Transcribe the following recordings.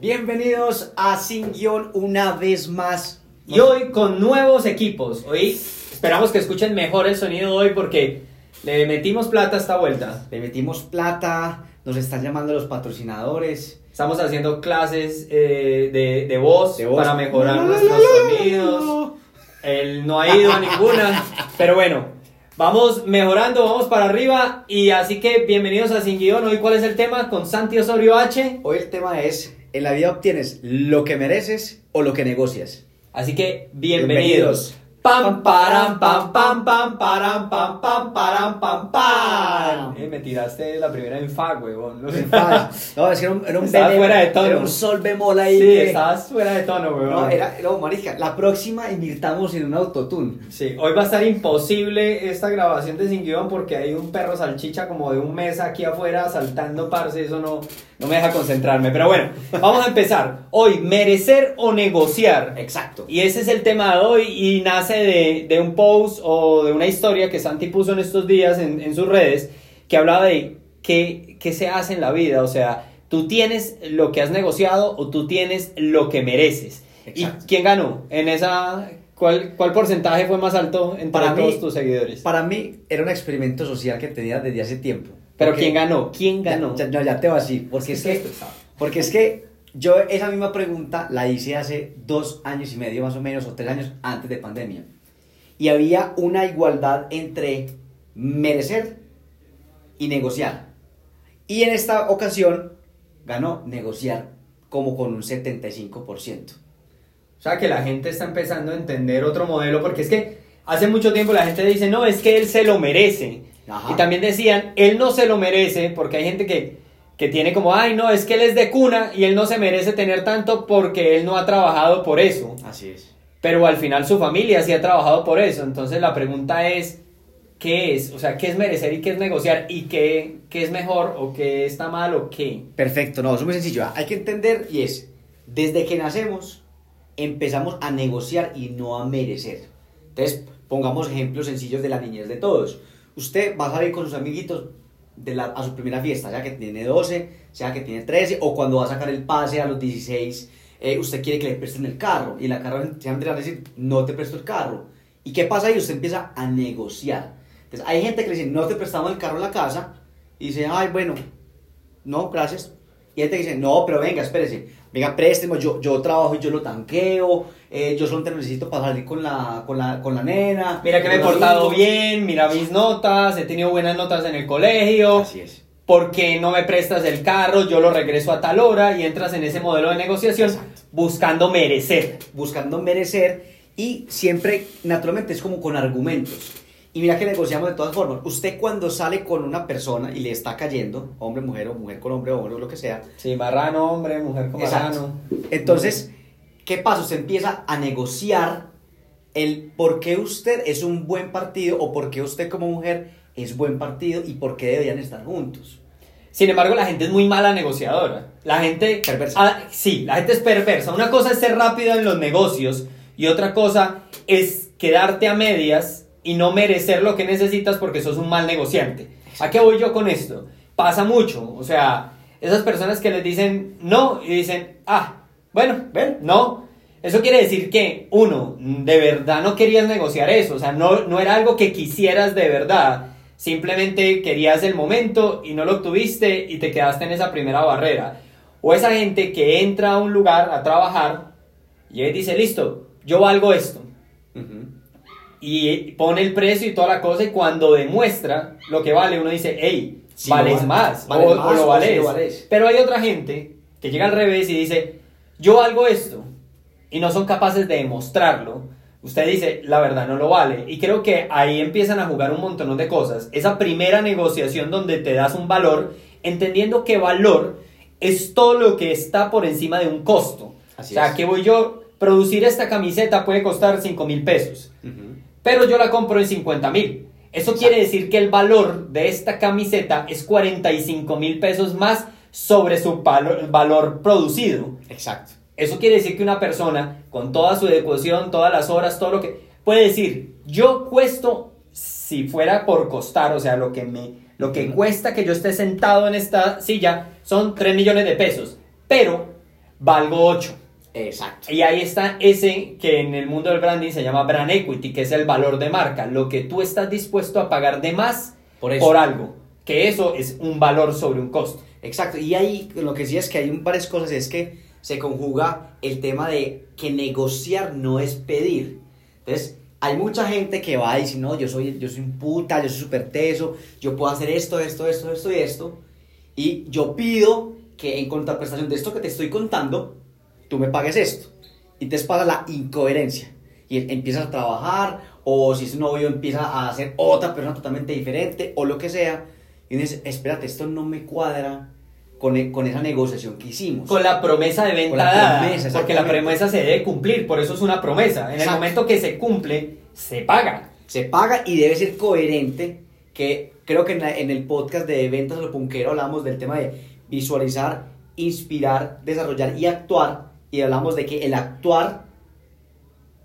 Bienvenidos a Sin Guión una vez más. Y hoy con nuevos equipos. Hoy esperamos que escuchen mejor el sonido hoy porque le metimos plata a esta vuelta. Le metimos plata, nos están llamando los patrocinadores. Estamos haciendo clases eh, de, de, voz De voz. para mejorar nuestros sonidos. Él no ha ido a ninguna. Pero bueno, vamos mejorando, vamos para arriba. Y así que bienvenidos a Sin Guión. Hoy, ¿cuál es el tema? Con Santi Osorio H. Hoy el tema es, en la vida obtienes lo que mereces o lo que negocias. Así que bienvenidos. Pam, param, pam, pam, pam, param, pam, pam, param, pam, pam. Eh, me tiraste la primera en fa, huevón. No, sé. No, es que era un, era un Estaba bemol, fuera de tono. Era un sol bemol ahí. Sí, que- estabas fuera de tono, huevón. No, era, no, marica, la próxima invirtamos en un autotune. Sí, hoy va a estar imposible esta grabación de Sin Guión porque hay un perro salchicha como de un mes aquí afuera saltando, parce, eso no, no me deja concentrarme. Pero bueno, vamos a empezar. Hoy, merecer o negociar. Exacto. Y ese es el tema de hoy y nace de, de un post o de una historia que Santi puso en estos días en, en sus redes que hablaba de qué, qué se hace en la vida. O sea, tú tienes lo que has negociado o tú tienes lo que mereces. Exacto. ¿Y quién ganó? En esa, ¿cuál, ¿Cuál porcentaje fue más alto entre Para todos mí- tus seguidores? Para mí era un experimento social que tenía desde hace tiempo. Pero ¿quién ganó? ¿Quién ganó? Ya, ya- no, ya te voy a decir, porque es que, porque es que yo esa misma pregunta la hice hace dos años y medio más o menos, o tres años antes de pandemia. Y había una igualdad entre merecer y negociar. Y en esta ocasión ganó negociar como con un 75%. O sea que la gente está empezando a entender otro modelo, porque es que hace mucho tiempo la gente dice, no, es que él se lo merece. Ajá. Y también decían, él no se lo merece, porque hay gente que, que tiene como, ay, no, es que él es de cuna y él no se merece tener tanto porque él no ha trabajado por eso. Así es. Pero al final su familia sí ha trabajado por eso. Entonces la pregunta es, ¿qué es? O sea, ¿qué es merecer y qué es negociar? ¿Y qué, qué es mejor o qué está mal o qué? Perfecto, no, es muy sencillo. Hay que entender y es, desde que nacemos empezamos a negociar y no a merecer. Entonces, pongamos ejemplos sencillos de la niñez de todos. Usted va a salir con sus amiguitos de la- a su primera fiesta, sea que tiene 12, sea que tiene 13, o cuando va a sacar el pase a los 16, eh, usted quiere que le presten el carro, y la carro siempre van a decir, no te presto el carro. ¿Y qué pasa ahí? Usted empieza a negociar. Entonces, hay gente que le dice, no te prestamos el carro a la casa, y dice, ay, bueno, no, gracias. Y gente que dice, no, pero venga, espérese, venga, préstemo, yo, yo trabajo y yo lo tanqueo, eh, yo solo te necesito para salir con la, con la, con la nena. Mira que me he portado amigos". bien, mira mis notas, he tenido buenas notas en el colegio. Así es. ¿Por qué no me prestas el carro? Yo lo regreso a tal hora y entras en ese modelo de negociación Exacto. buscando merecer. Buscando merecer y siempre, naturalmente, es como con argumentos. Y mira que negociamos de todas formas. Usted cuando sale con una persona y le está cayendo, hombre, mujer o mujer con hombre o hombre o lo que sea, Sí, marrano, hombre, mujer con Exacto. marrano. Entonces, ¿qué pasa? Usted empieza a negociar el por qué usted es un buen partido o por qué usted como mujer es buen partido y por qué deberían estar juntos. Sin embargo, la gente es muy mala negociadora. La gente... Perversa. Ah, sí, la gente es perversa. Una cosa es ser rápido en los negocios y otra cosa es quedarte a medias y no merecer lo que necesitas porque sos un mal negociante. ¿A qué voy yo con esto? Pasa mucho. O sea, esas personas que les dicen no y dicen, ah, bueno, ven, no. Eso quiere decir que, uno, de verdad no querías negociar eso. O sea, no, no era algo que quisieras de verdad. Simplemente querías el momento y no lo obtuviste y te quedaste en esa primera barrera. O esa gente que entra a un lugar a trabajar y dice, listo, yo valgo esto. Y pone el precio y toda la cosa y cuando demuestra lo que vale, uno dice, hey, Sí, vales vale- más, vales o, más, o lo sí vales. lo vales. Pero hay otra gente que llega al revés y dice, yo valgo esto y no son capaces de demostrarlo. Usted dice, la verdad no lo vale. Y creo que ahí empiezan a jugar un montón de cosas. Esa primera negociación donde te das un valor, entendiendo que valor es todo lo que está por encima de un costo. Así o sea, es. que voy yo, producir esta camiseta puede costar 5 mil pesos, pero yo la compro en 50 mil. Eso quiere decir que el valor de esta camiseta es 45 mil pesos más sobre su valor, valor producido. Exacto. Eso quiere decir que una persona, con toda su adecuación, todas las horas, todo lo que... Puede decir, yo cuesto, si fuera por costar, o sea, lo que me... Lo que cuesta que yo esté sentado en esta silla son 3 millones de pesos. Pero valgo 8. Exacto. Y ahí está ese que en el mundo del branding se llama brand equity, que es el valor de marca, lo que tú estás dispuesto a pagar de más Por por algo, que eso es un valor sobre un costo. Exacto, y ahí lo que sí es que hay un- varias cosas, es que se conjuga el tema de que negociar no es pedir. Entonces, hay mucha gente que va y dice, no, yo soy, yo soy un puta, yo soy súper teso, yo puedo hacer esto, esto, esto, esto y esto, y yo pido que en contraprestación de esto que te estoy contando, tú me pagues esto. Y te pasa la incoherencia. Y él empieza a trabajar, o si es novio, empieza a hacer otra persona totalmente diferente, o lo que sea. Y uno dice, espérate, esto no me cuadra con, e- con esa negociación que hicimos. Con la promesa de venta Con la promesa, porque la promesa se debe cumplir, por eso es una promesa. En el Exacto. momento que se cumple, se paga. Se paga y debe ser coherente, que creo que en, la- en el podcast de Ventas a lo Punquero hablamos del tema de visualizar, inspirar, desarrollar y actuar. Y hablamos de que el actuar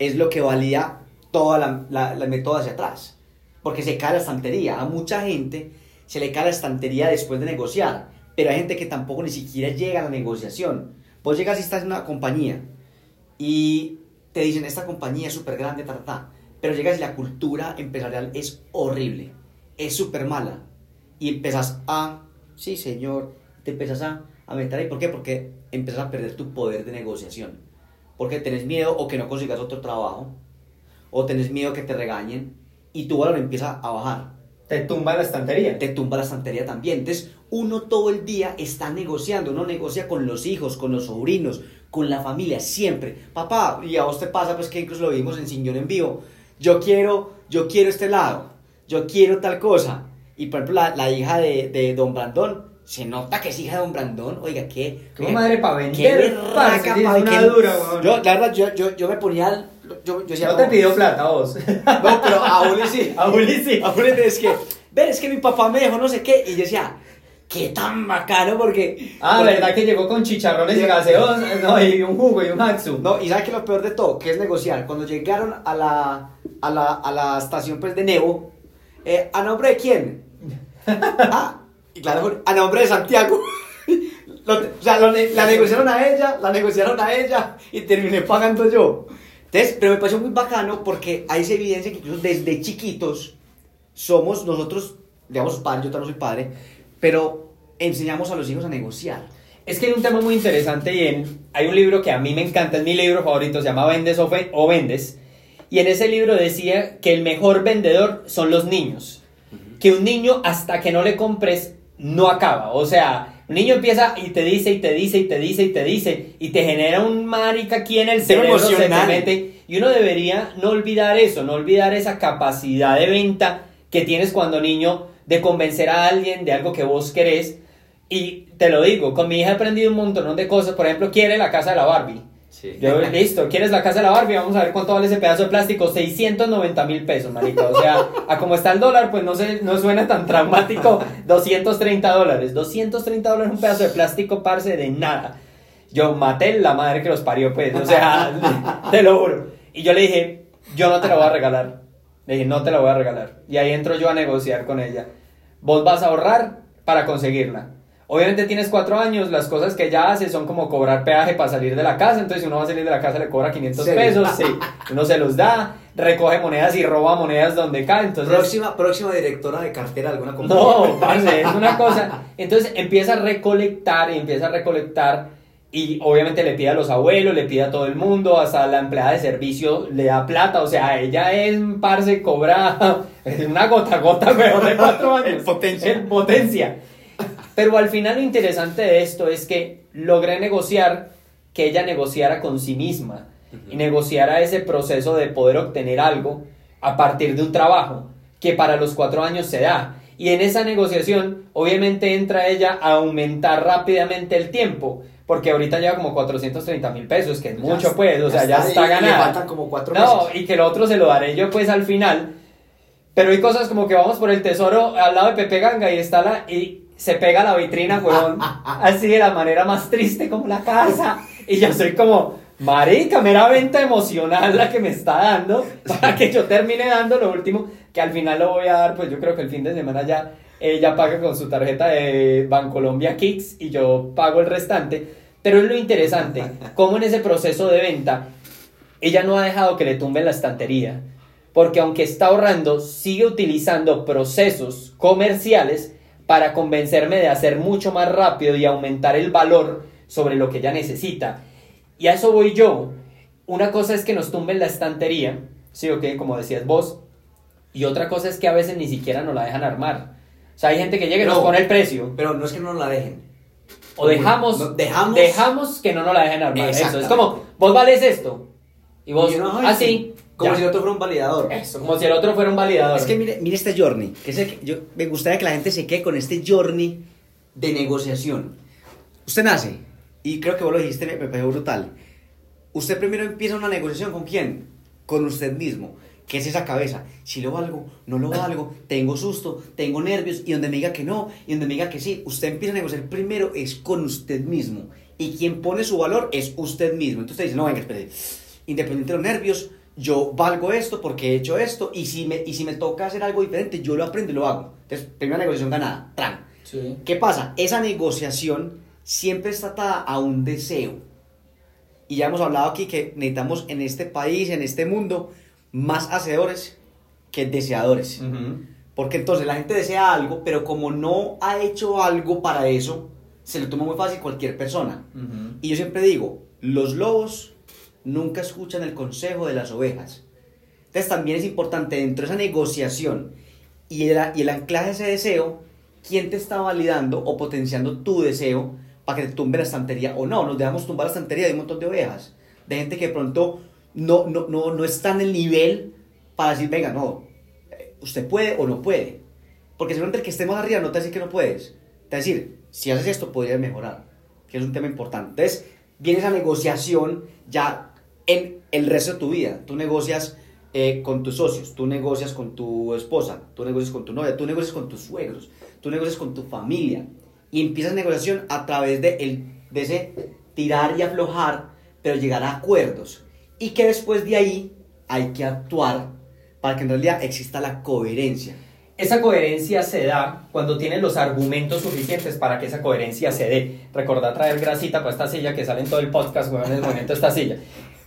es lo que valida toda la, la, la hacia atrás. Porque se cae la estantería. A mucha gente se le cae la estantería después de negociar. Pero hay gente que tampoco ni siquiera llega a la negociación. Vos llegas y estás en una compañía y te dicen, esta compañía es súper grande, ta, ta, ta. Pero llegas y la cultura empresarial es horrible, es súper mala. Y empezás a, sí señor, te empezás a, a meter ahí. ¿Por qué? Porque empiezas a perder tu poder de negociación. Porque tenés miedo o que no consigas otro trabajo, o tenés miedo que te regañen, y tu valor empieza a bajar Te tumba la estantería. te tumba la estantería también. Entonces, uno todo el día está negociando, uno negocia con los hijos, con los sobrinos, con la familia, siempre. Papá, y a vos te pasa, pues que incluso lo vimos en Señor en vivo. Yo quiero, yo quiero este lado, yo quiero tal cosa. Y por ejemplo, la, la hija de, de Don Brandón, se nota que es hija de Don Brandón. Oiga, qué. Oiga, madre para qué vender, parce, una que- dura, weón. Yo, la verdad, yo, yo, yo me ponía. Yo, yo decía, No te pidió plata vos. No, pero a Uli sí. A Uli sí. A Uli es que, ver, es que mi papá me dejó no sé qué. Y yo decía, qué tan bacano porque. Ah, porque- ¿verdad que llegó con chicharrones y gaseos? No, y un jugo y un Hatsu. No, y sabes que lo peor de todo, que es negociar. Cuando llegaron a la, a la, a la estación pues, de Nebo, eh, ¿a nombre de quién? ah, y claro, a nombre de Santiago. Lo- o sea, lo la negociaron a ella, la negociaron a ella y terminé pagando yo. Entonces, pero me pareció muy bacano porque ahí se evidencia que incluso desde chiquitos somos nosotros, digamos, padres, yo también soy padre, pero enseñamos a los hijos a negociar. Es que hay un tema muy interesante y en, hay un libro que a mí me encanta, es mi libro favorito, se llama Vendes o, Fe- o Vendes. Y en ese libro decía que el mejor vendedor son los niños. Que un niño hasta que no le compres no acaba. O sea, un niño empieza y te dice y te dice y te dice y te dice y te genera un marica aquí en el cerebro, se te mete. Y uno debería no olvidar eso, no olvidar esa capacidad de venta que tienes cuando niño de convencer a alguien de algo que vos querés. Y te lo digo, con mi hija he aprendido un montón de cosas. Por ejemplo, quiere la casa de la Barbie. Yo, listo, ¿quieres la casa de la Barbie? Vamos a ver cuánto vale ese pedazo de plástico. 690 mil pesos, marica. O sea, a como está el dólar, pues no, se, no suena tan traumático. 230 dólares. 230 dólares un pedazo de plástico, parce, de nada. Yo maté la madre que los parió, pues. O sea, te lo juro. Y yo le dije, yo no te la voy a regalar. Le dije, no te la voy a regalar. Y ahí entro yo a negociar con ella. Vos vas a ahorrar para conseguirla. Obviamente tienes cuatro años, las cosas que ella hace son como cobrar peaje para salir de la casa, entonces si uno va a salir de la casa le cobra 500 Sí. pesos, sí, uno se los da, recoge monedas y roba monedas donde cae, entonces... Próxima, próxima directora de cartera de alguna compañía. No, parce, es una cosa. Entonces empieza a recolectar y empieza a recolectar y obviamente le pide a los abuelos, le pide a todo el mundo, hasta la empleada de servicio le da plata, o sea, ella es, parce, cobra es una gota a gota, pero de cuatro años. En potencia. En potencia. Pero al final lo interesante de esto es que logré negociar que ella negociara con sí misma y negociara ese proceso de poder obtener algo a partir de un trabajo que para los cuatro años se da. Y en esa negociación, obviamente entra ella a aumentar rápidamente el tiempo, porque ahorita lleva como 430 mil pesos, que es mucho está- pues, o sea, ya está Le ganada. como cuatro No, meses. y que lo otro se lo daré yo pues al final. Pero hay cosas como que vamos por el tesoro al lado de Pepe Ganga y está la y se pega la vitrina, weón. así de la manera más triste como la casa. Y yo soy como, marica, mera venta emocional la que me está dando para que yo termine dando lo último, que al final lo voy a dar, pues yo creo que el fin de semana ya ella paga con su tarjeta de Bancolombia Kicks y yo pago el restante. Pero es lo interesante, cómo en ese proceso de venta, ella no ha dejado que le tumben la estantería. Porque aunque está ahorrando, sigue utilizando procesos comerciales para convencerme de hacer mucho más rápido y aumentar el valor sobre lo que ella necesita. Y a eso voy yo. Una cosa es que nos tumben la estantería, sí o qué, como decías vos, y otra cosa es que a veces ni siquiera nos la dejan armar. O sea, hay gente que llega y nos No. pone el precio. Pero no es que no la dejen. O dejamos, No, dejamos- dejamos que no nos la dejen armar. Eso, es como, vos vales esto. Y vos, así. sí, Como ya. si el otro fuera un validador. Eso, como si el otro fuera un validador. Es que mire, mire este journey, que es el que yo me gustaría que la gente se quede con este journey de negociación. Usted nace, y creo que vos lo dijiste, me, me pareció brutal. Usted primero empieza una negociación con quién? Con usted mismo. ¿Qué es esa cabeza? Si lo valgo, no lo valgo, tengo susto, tengo nervios, y donde me diga que no, y donde me diga que sí, usted empieza a negociar primero es con usted mismo. Y quien pone su valor es usted mismo. Entonces usted dice, no, venga, espere, independiente de los nervios, yo valgo esto porque he hecho esto, y si me, y si me toca hacer algo diferente, yo lo aprendo y lo hago. Entonces, primera negociación ganada, tran. Sí. ¿Qué pasa? Esa negociación siempre está atada a un deseo. Y ya hemos hablado aquí que necesitamos en este país, en este mundo, más hacedores que deseadores. Ujú. Porque entonces la gente desea algo, pero como no ha hecho algo para eso, se le toma muy fácil cualquier persona. Y yo siempre digo, los lobos nunca escuchan el consejo de las ovejas. Entonces también es importante dentro de esa negociación y el, y el anclaje de ese deseo, quién te está validando o potenciando tu deseo para que te tumbe la estantería o no. Nos dejamos tumbar la estantería de un montón de ovejas, de gente que de pronto no, no, no, no está en el nivel para decir, venga, no, eh, usted puede o no puede. Porque seguramente el que esté más arriba no te va que no puedes. Te va decir, si haces esto podrías mejorar, que es un tema importante. Entonces, viene esa negociación ya en el resto de tu vida. Tú negocias eh, con tus socios, tú negocias con tu esposa, tú negocias con tu novia, tú negocias con tus suegros, tú negocias con tu familia. Y empiezas negociación a través de, el, de ese tirar y aflojar, pero llegar a acuerdos. Y que después de ahí hay que actuar para que en realidad exista la coherencia. Esa coherencia se da cuando tienes los argumentos suficientes para que esa coherencia se dé. Recordá traer grasita para esta silla que sale en todo el podcast, weón, en el momento esta silla.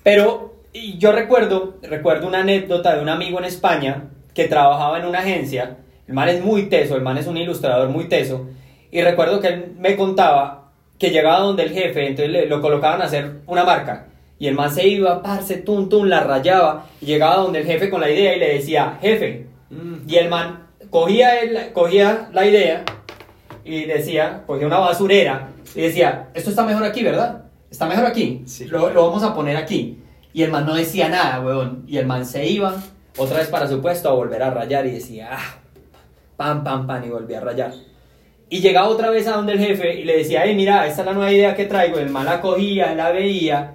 Pero y yo recuerdo, recuerdo una anécdota de un amigo en España que trabajaba en una agencia. El man es muy teso, el man es un ilustrador muy teso. Y recuerdo que él me contaba que llegaba donde el jefe, entonces le- lo colocaban a hacer una marca. Y el man se iba, parce, tum, tum, la rayaba. Y llegaba donde el jefe con la idea y le decía, jefe, y el man cogía, el- cogía la idea y decía, cogía una basurera y decía, esto está mejor aquí, ¿verdad? Está mejor aquí. Sí. Lo, lo vamos a poner aquí. Y el man no decía nada, weón. Y el man se iba otra vez para su puesto a volver a rayar y decía, ah, pam, pam, pam, y volvía a rayar. Y llegaba otra vez a donde el jefe y le decía, hey, mira, esta es la nueva idea que traigo. El man la cogía, la veía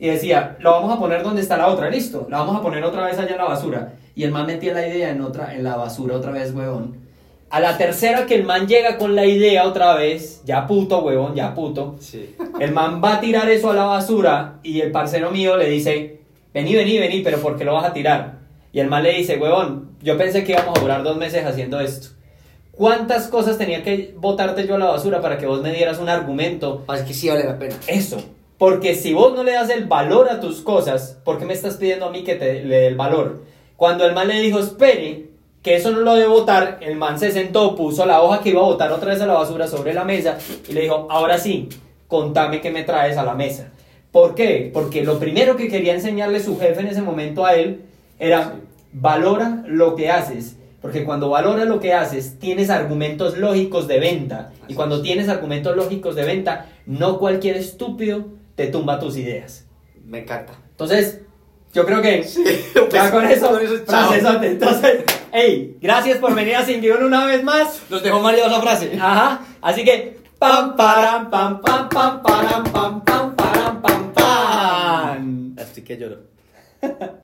y decía, lo vamos a poner donde está la otra, listo, la vamos a poner otra vez allá en la basura. Y el man metía la idea en, otra, en la basura otra vez, huevón. A la tercera que el man llega con la idea otra vez, ya puto, huevón, ya puto. Sí. El man va a tirar eso a la basura y el parcero mío le dice, vení, vení, vení, pero ¿por qué lo vas a tirar? Y el man le dice, huevón, yo pensé que íbamos a durar dos meses haciendo esto. ¿Cuántas cosas tenía que botarte yo a la basura para que vos me dieras un argumento Así que sí vale la pena. eso. Porque si vos no le das el valor a tus cosas, ¿por qué me estás pidiendo a mí que te le dé el valor? Cuando el man le dijo, espere, que eso no lo debe votar, el man se sentó, puso la hoja que iba a botar otra vez a la basura sobre la mesa y le dijo, ahora sí, contame qué me traes a la mesa. ¿Por qué? Porque lo primero que quería enseñarle su jefe en ese momento a él era, valora lo que haces. Porque cuando valoras lo que haces, tienes argumentos lógicos de venta. Y cuando es. tienes argumentos lógicos de venta, no cualquier estúpido te tumba tus ideas. Me encanta. Entonces, yo creo que Pues, ya con eso, con eso, frasesote. Entonces, hey, gracias por venir a Sin Guión una vez más. Nos dejó mareados la frase. Ajá, así que pam param pam pam pam param pam pam param pam pam. Estoy que lloro.